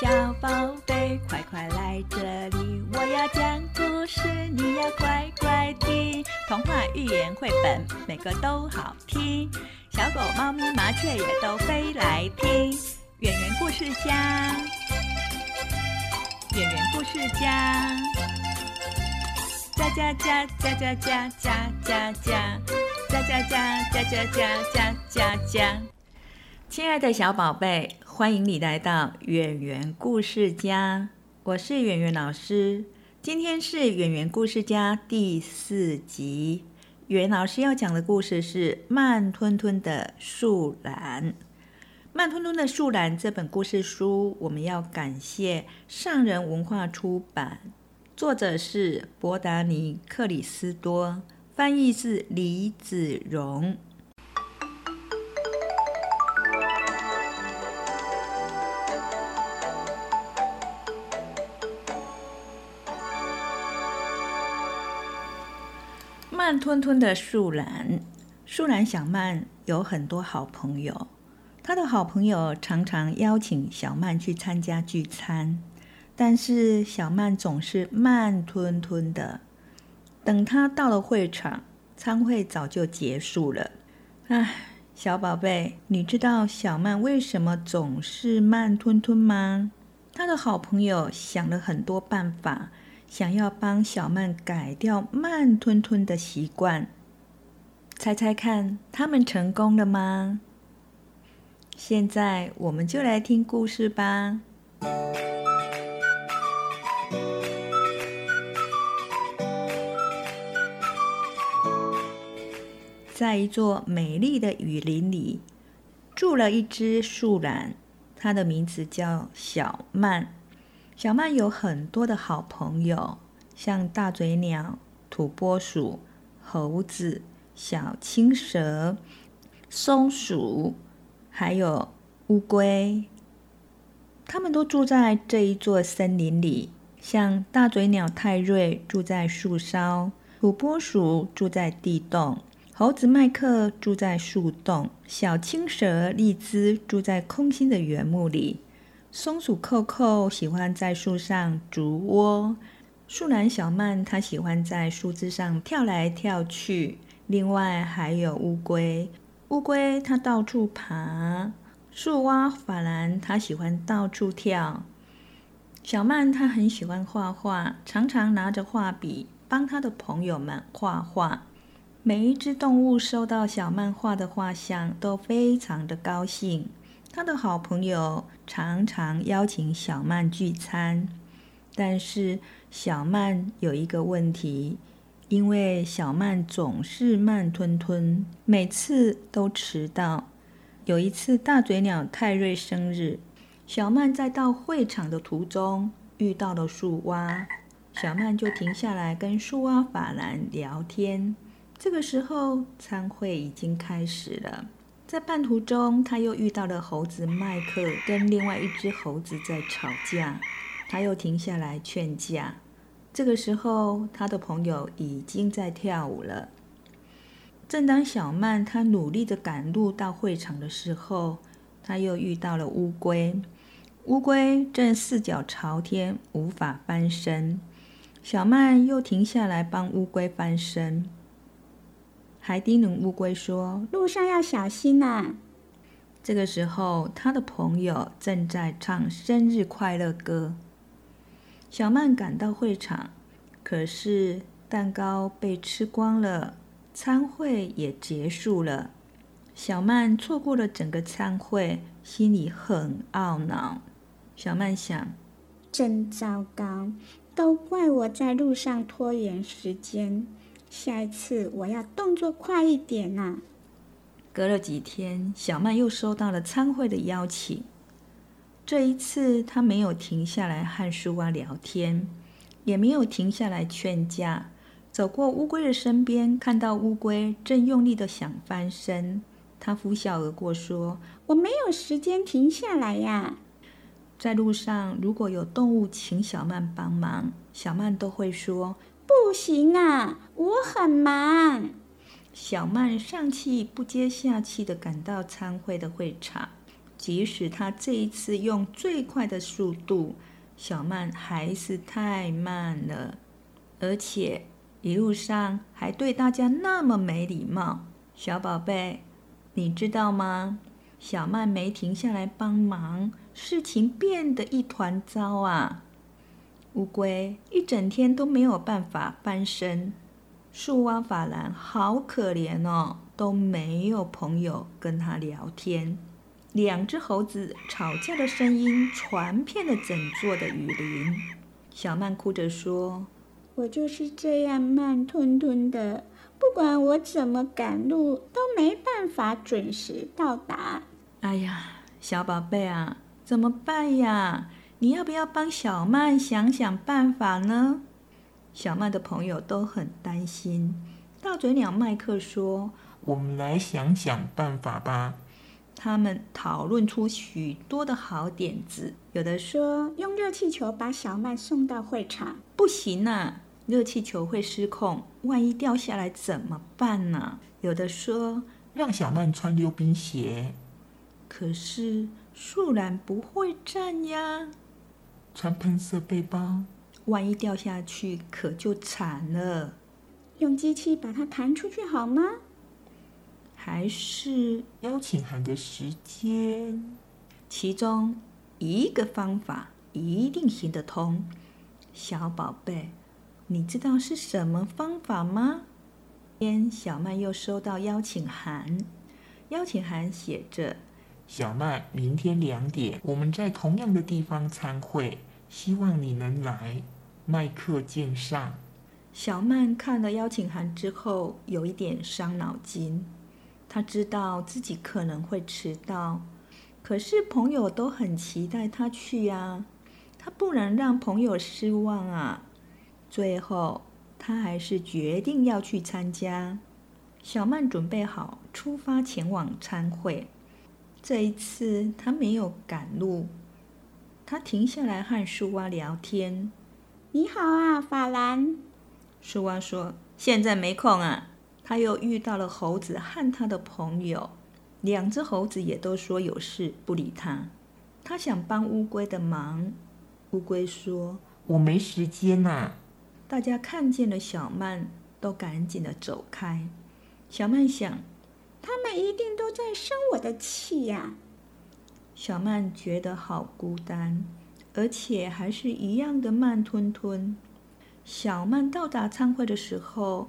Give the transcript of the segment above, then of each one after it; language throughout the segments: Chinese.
小宝贝，快快来这里！我要讲故事，你要乖乖听。童话、寓言、绘本，每个都好听。小狗、猫咪、麻雀也都飞来听。圆圆故事家，圆圆故事家，家家家家家家家家家家家家家家家家。亲爱的小宝贝，欢迎你来到圆圆故事家，我是圆圆老师。今天是圆圆故事家第四集，圆老师要讲的故事是《慢吞吞的树懒》。《慢吞吞的树懒》这本故事书，我们要感谢上人文化出版，作者是博达尼·克里斯多，翻译是李子荣。吞吞的树懒，树懒小曼有很多好朋友。他的好朋友常常邀请小曼去参加聚餐，但是小曼总是慢吞吞的。等他到了会场，餐会早就结束了。唉，小宝贝，你知道小曼为什么总是慢吞吞吗？他的好朋友想了很多办法。想要帮小曼改掉慢吞吞的习惯，猜猜看，他们成功了吗？现在我们就来听故事吧。在一座美丽的雨林里，住了一只树懒，它的名字叫小曼。小曼有很多的好朋友，像大嘴鸟、土拨鼠、猴子、小青蛇、松鼠，还有乌龟。他们都住在这一座森林里。像大嘴鸟泰瑞住在树梢，土拨鼠住在地洞，猴子麦克住在树洞，小青蛇利兹住在空心的原木里。松鼠扣扣喜欢在树上筑窝，树懒小曼它喜欢在树枝上跳来跳去。另外还有乌龟，乌龟它到处爬。树蛙法兰它喜欢到处跳。小曼她很喜欢画画，常常拿着画笔帮她的朋友们画画。每一只动物收到小曼画的画像，都非常的高兴。他的好朋友常常邀请小曼聚餐，但是小曼有一个问题，因为小曼总是慢吞吞，每次都迟到。有一次大嘴鸟泰瑞生日，小曼在到会场的途中遇到了树蛙，小曼就停下来跟树蛙法兰聊天。这个时候，餐会已经开始了。在半途中，他又遇到了猴子麦克，跟另外一只猴子在吵架。他又停下来劝架。这个时候，他的朋友已经在跳舞了。正当小曼他努力的赶路到会场的时候，他又遇到了乌龟。乌龟正四脚朝天，无法翻身。小曼又停下来帮乌龟翻身。还叮咛乌龟说：“路上要小心呐。”这个时候，他的朋友正在唱生日快乐歌。小曼赶到会场，可是蛋糕被吃光了，餐会也结束了。小曼错过了整个餐会，心里很懊恼。小曼想：“真糟糕，都怪我在路上拖延时间。”下一次我要动作快一点呐！隔了几天，小曼又收到了参会的邀请。这一次，她没有停下来和树蛙聊天，也没有停下来劝架。走过乌龟的身边，看到乌龟正用力的想翻身，她拂晓而过，说：“我没有时间停下来呀。”在路上，如果有动物请小曼帮忙，小曼都会说。不行啊，我很忙。小曼上气不接下气的赶到参会的会场，即使他这一次用最快的速度，小曼还是太慢了，而且一路上还对大家那么没礼貌。小宝贝，你知道吗？小曼没停下来帮忙，事情变得一团糟啊！乌龟一整天都没有办法翻身，树蛙法兰好可怜哦，都没有朋友跟他聊天。两只猴子吵架的声音传遍了整座的雨林。小曼哭着说：“我就是这样慢吞吞的，不管我怎么赶路，都没办法准时到达。”哎呀，小宝贝啊，怎么办呀？你要不要帮小曼想想办法呢？小曼的朋友都很担心。大嘴鸟麦克说：“我们来想想办法吧。”他们讨论出许多的好点子。有的说用热气球把小曼送到会场，不行啊，热气球会失控，万一掉下来怎么办呢？有的说让小曼穿溜冰鞋，可是树懒不会站呀。穿喷射背包，万一掉下去可就惨了。用机器把它弹出去好吗？还是邀请函的时间？其中一个方法一定行得通。小宝贝，你知道是什么方法吗？天，小曼又收到邀请函，邀请函写着。小麦，明天两点，我们在同样的地方参会，希望你能来。麦克见上。小曼看了邀请函之后，有一点伤脑筋。他知道自己可能会迟到，可是朋友都很期待他去呀，他不能让朋友失望啊。最后，他还是决定要去参加。小曼准备好出发前往参会。这一次他没有赶路，他停下来和树蛙聊天。你好啊，法兰。树蛙说：“现在没空啊。”他又遇到了猴子和他的朋友，两只猴子也都说有事不理他。他想帮乌龟的忙，乌龟说：“我没时间呐。”大家看见了小曼，都赶紧的走开。小曼想。他们一定都在生我的气呀！小曼觉得好孤单，而且还是一样的慢吞吞。小曼到达参会的时候，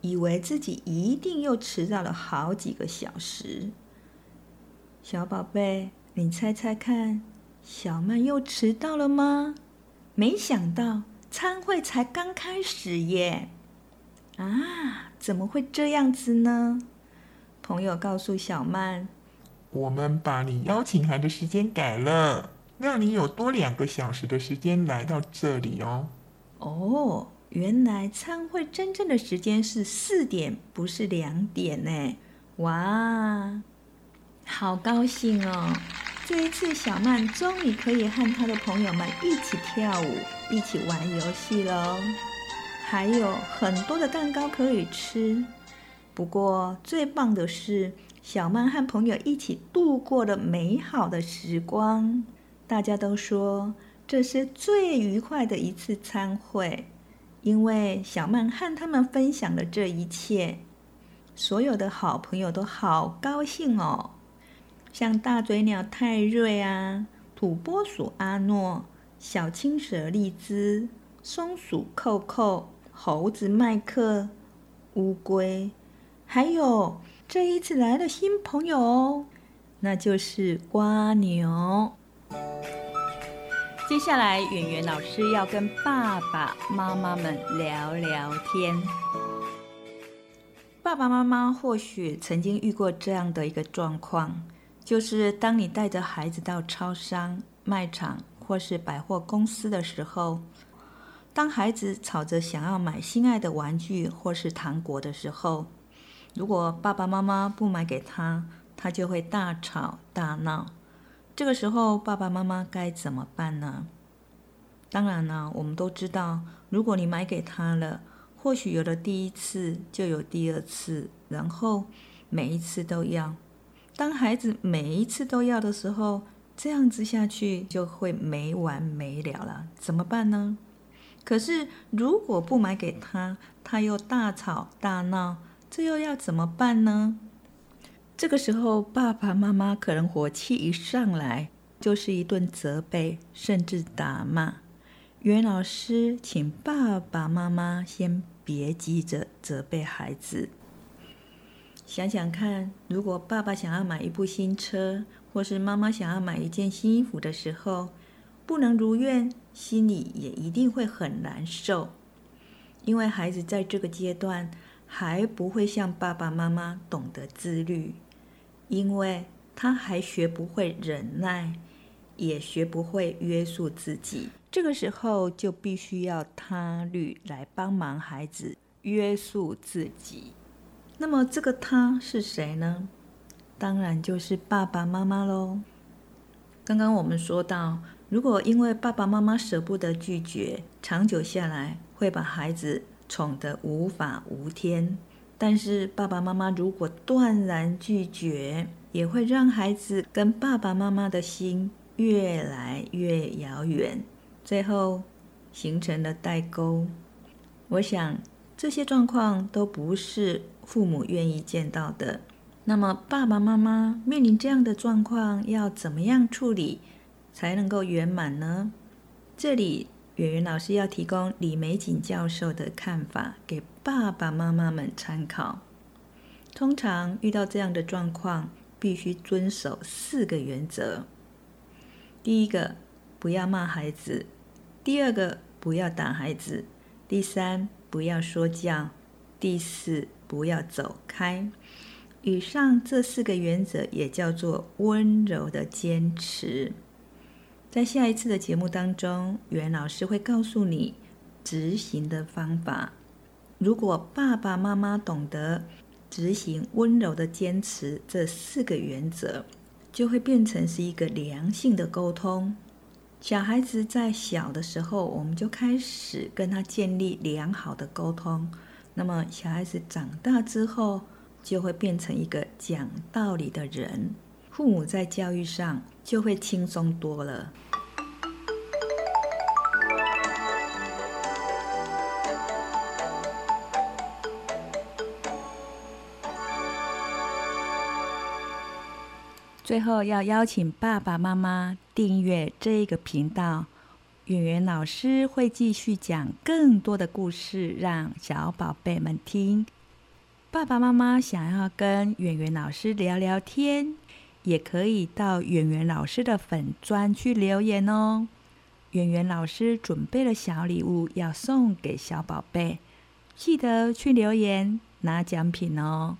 以为自己一定又迟到了好几个小时。小宝贝，你猜猜看，小曼又迟到了吗？没想到参会才刚开始耶！啊，怎么会这样子呢？朋友告诉小曼：“我们把你邀请函的时间改了，让你有多两个小时的时间来到这里哦。”哦，原来参会真正的时间是四点，不是两点呢！哇，好高兴哦！这一次，小曼终于可以和她的朋友们一起跳舞，一起玩游戏喽，还有很多的蛋糕可以吃。不过最棒的是，小曼和朋友一起度过了美好的时光。大家都说这是最愉快的一次参会，因为小曼和他们分享了这一切。所有的好朋友都好高兴哦，像大嘴鸟泰瑞啊、土拨鼠阿诺、小青蛇丽兹、松鼠扣扣、猴子麦克、乌龟。还有这一次来的新朋友，那就是瓜牛。接下来，圆圆老师要跟爸爸妈妈们聊聊天。爸爸妈妈或许曾经遇过这样的一个状况，就是当你带着孩子到超商、卖场或是百货公司的时候，当孩子吵着想要买心爱的玩具或是糖果的时候。如果爸爸妈妈不买给他，他就会大吵大闹。这个时候，爸爸妈妈该怎么办呢？当然呢，我们都知道，如果你买给他了，或许有了第一次，就有第二次，然后每一次都要。当孩子每一次都要的时候，这样子下去就会没完没了了，怎么办呢？可是如果不买给他，他又大吵大闹，这又要怎么办呢？这个时候，爸爸妈妈可能火气一上来，就是一顿责备，甚至打骂。袁老师请爸爸妈妈先别急着责备孩子。想想看，如果爸爸想要买一部新车，或是妈妈想要买一件新衣服的时候，不能如愿，心里也一定会很难受。因为孩子在这个阶段还不会像爸爸妈妈懂得自律，因为他还学不会忍耐，也学不会约束自己。这个时候就必须要他律来帮忙孩子约束自己。那么这个他是谁呢？当然就是爸爸妈妈喽。刚刚我们说到，如果因为爸爸妈妈舍不得拒绝，长久下来会把孩子宠得无法无天。但是爸爸妈妈如果断然拒绝，也会让孩子跟爸爸妈妈的心越来越遥远，最后形成了代沟。我想这些状况都不是。父母愿意见到的，那么爸爸妈妈面临这样的状况，要怎么样处理才能够圆满呢？这里圆圆老师要提供李美锦教授的看法给爸爸妈妈们参考。通常遇到这样的状况，必须遵守四个原则：第一个，不要骂孩子；第二个，不要打孩子；第三，不要说教；第四。不要走开。以上这四个原则也叫做温柔的坚持。在下一次的节目当中，袁老师会告诉你执行的方法。如果爸爸妈妈懂得执行温柔的坚持这四个原则，就会变成是一个良性的沟通。小孩子在小的时候，我们就开始跟他建立良好的沟通。那么，小孩子长大之后，就会变成一个讲道理的人，父母在教育上就会轻松多了。最后，要邀请爸爸妈妈订阅这个频道。圆圆老师会继续讲更多的故事，让小宝贝们听。爸爸妈妈想要跟圆圆老师聊聊天，也可以到圆圆老师的粉砖去留言哦。圆圆老师准备了小礼物要送给小宝贝，记得去留言拿奖品哦。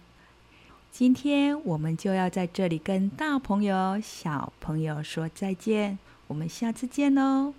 今天我们就要在这里跟大朋友、小朋友说再见，我们下次见喽。